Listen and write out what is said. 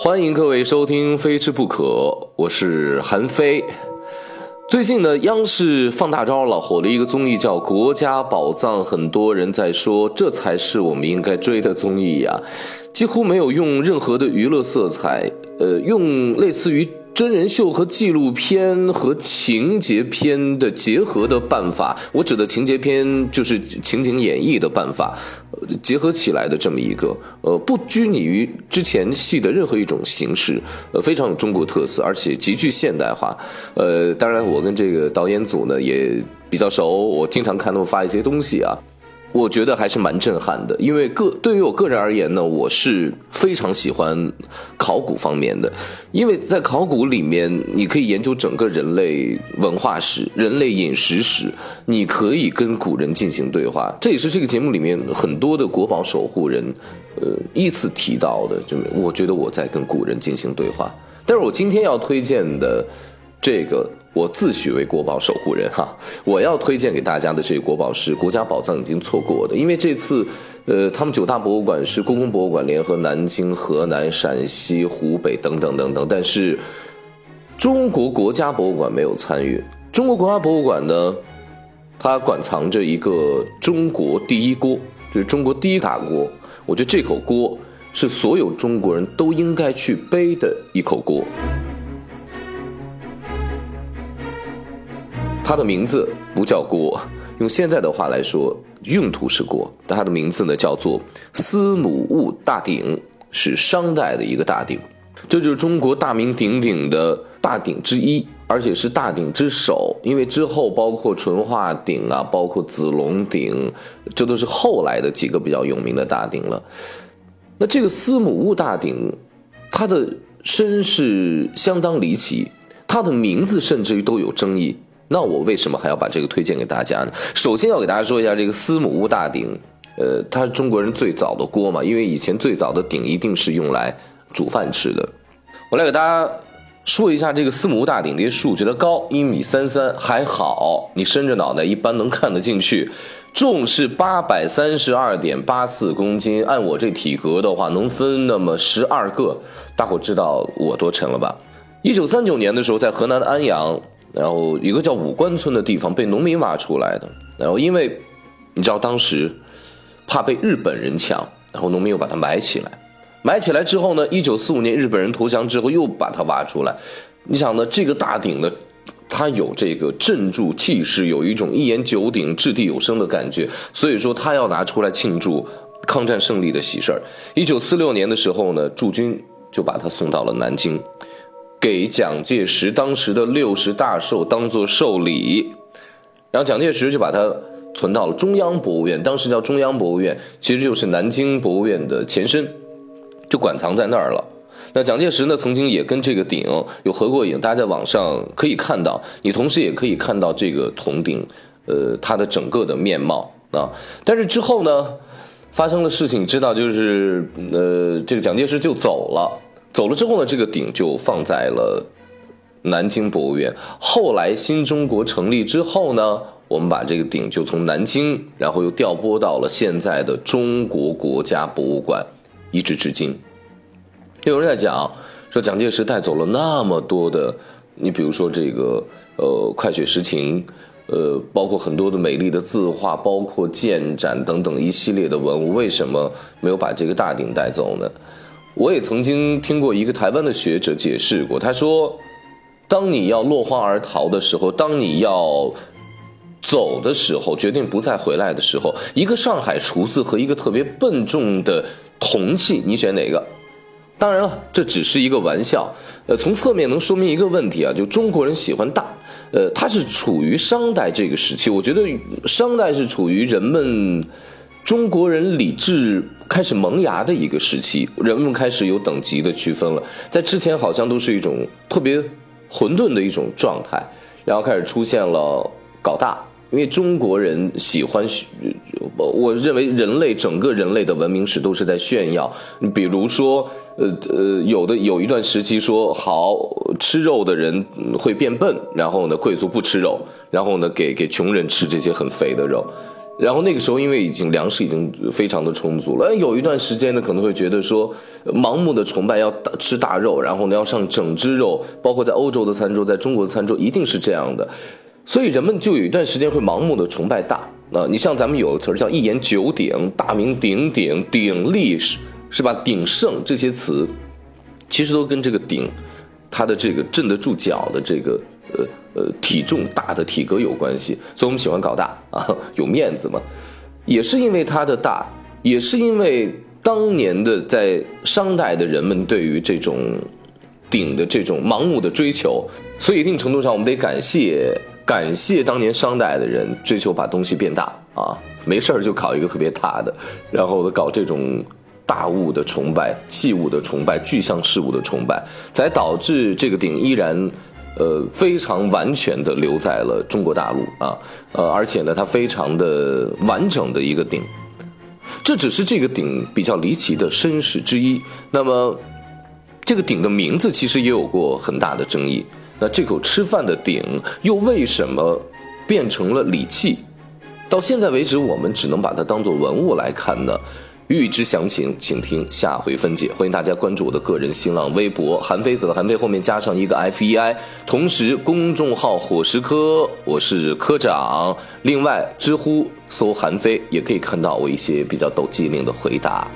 欢迎各位收听《非吃不可》，我是韩非。最近呢，央视放大招了，火了一个综艺叫《国家宝藏》，很多人在说这才是我们应该追的综艺呀，几乎没有用任何的娱乐色彩，呃，用类似于。真人秀和纪录片和情节片的结合的办法，我指的情节片就是情景演绎的办法，结合起来的这么一个，呃，不拘泥于之前戏的任何一种形式，呃，非常有中国特色，而且极具现代化。呃，当然，我跟这个导演组呢也比较熟，我经常看他们发一些东西啊。我觉得还是蛮震撼的，因为个对于我个人而言呢，我是非常喜欢考古方面的，因为在考古里面，你可以研究整个人类文化史、人类饮食史，你可以跟古人进行对话，这也是这个节目里面很多的国宝守护人，呃，依次提到的，就我觉得我在跟古人进行对话。但是我今天要推荐的这个。我自诩为国宝守护人哈，我要推荐给大家的这个国宝是国家宝藏已经错过的，因为这次，呃，他们九大博物馆是故宫博物馆联合南京、河南、陕西、湖北等等等等，但是中国国家博物馆没有参与。中国国家博物馆呢，它馆藏着一个中国第一锅，就是中国第一大锅。我觉得这口锅是所有中国人都应该去背的一口锅。它的名字不叫锅，用现在的话来说，用途是锅，但它的名字呢叫做司母戊大鼎，是商代的一个大鼎，这就是中国大名鼎鼎的大鼎之一，而且是大鼎之首。因为之后包括淳化鼎啊，包括子龙鼎，这都是后来的几个比较有名的大鼎了。那这个司母戊大鼎，它的身世相当离奇，它的名字甚至于都有争议。那我为什么还要把这个推荐给大家呢？首先要给大家说一下这个司母戊大鼎，呃，它是中国人最早的锅嘛，因为以前最早的鼎一定是用来煮饭吃的。我来给大家说一下这个司母戊大鼎这些数，觉得高一米三三还好，你伸着脑袋一般能看得进去。重是八百三十二点八四公斤，按我这体格的话，能分那么十二个。大伙知道我多沉了吧？一九三九年的时候，在河南的安阳。然后一个叫五官村的地方被农民挖出来的，然后因为你知道当时怕被日本人抢，然后农民又把它埋起来，埋起来之后呢，一九四五年日本人投降之后又把它挖出来，你想呢，这个大鼎呢，它有这个镇住气势，有一种一言九鼎、掷地有声的感觉，所以说他要拿出来庆祝抗战胜利的喜事儿。一九四六年的时候呢，驻军就把它送到了南京。给蒋介石当时的六十大寿当做寿礼，然后蒋介石就把它存到了中央博物院，当时叫中央博物院，其实就是南京博物院的前身，就馆藏在那儿了。那蒋介石呢，曾经也跟这个鼎有合过影，大家在网上可以看到，你同时也可以看到这个铜鼎，呃，它的整个的面貌啊。但是之后呢，发生的事情，知道，就是呃，这个蒋介石就走了。走了之后呢，这个鼎就放在了南京博物院。后来新中国成立之后呢，我们把这个鼎就从南京，然后又调拨到了现在的中国国家博物馆，一直至今。有人在讲说，蒋介石带走了那么多的，你比如说这个呃《快雪时晴》，呃，包括很多的美丽的字画，包括建盏等等一系列的文物，为什么没有把这个大鼎带走呢？我也曾经听过一个台湾的学者解释过，他说：“当你要落荒而逃的时候，当你要走的时候，决定不再回来的时候，一个上海厨子和一个特别笨重的铜器，你选哪个？”当然了，这只是一个玩笑。呃，从侧面能说明一个问题啊，就中国人喜欢大。呃，它是处于商代这个时期，我觉得商代是处于人们中国人理智。开始萌芽的一个时期，人们开始有等级的区分了。在之前，好像都是一种特别混沌的一种状态，然后开始出现了搞大。因为中国人喜欢，我认为人类整个人类的文明史都是在炫耀。比如说，呃呃，有的有一段时期说，好吃肉的人会变笨，然后呢，贵族不吃肉，然后呢，给给穷人吃这些很肥的肉。然后那个时候，因为已经粮食已经非常的充足了，有一段时间呢，可能会觉得说，盲目的崇拜要吃大肉，然后呢要上整只肉，包括在欧洲的餐桌，在中国的餐桌一定是这样的，所以人们就有一段时间会盲目的崇拜大。啊，你像咱们有个词儿叫一言九鼎，大名鼎鼎、鼎立是是吧？鼎盛这些词，其实都跟这个鼎，它的这个镇得住脚的这个呃。呃，体重大的体格有关系，所以我们喜欢搞大 啊，有面子嘛。也是因为它的大，也是因为当年的在商代的人们对于这种鼎的这种盲目的追求，所以一定程度上我们得感谢感谢当年商代的人追求把东西变大啊，没事儿就搞一个特别大的，然后搞这种大物的崇拜、器物的崇拜、具象事物的崇拜，才导致这个鼎依然。呃，非常完全的留在了中国大陆啊，呃，而且呢，它非常的完整的一个鼎，这只是这个鼎比较离奇的身世之一。那么，这个鼎的名字其实也有过很大的争议。那这口吃饭的鼎又为什么变成了礼器？到现在为止，我们只能把它当做文物来看呢？欲知详情，请听下回分解。欢迎大家关注我的个人新浪微博“韩非子”的“韩非”后面加上一个 F E I，同时公众号“伙食科”，我是科长。另外，知乎搜“韩非”也可以看到我一些比较抖机灵的回答。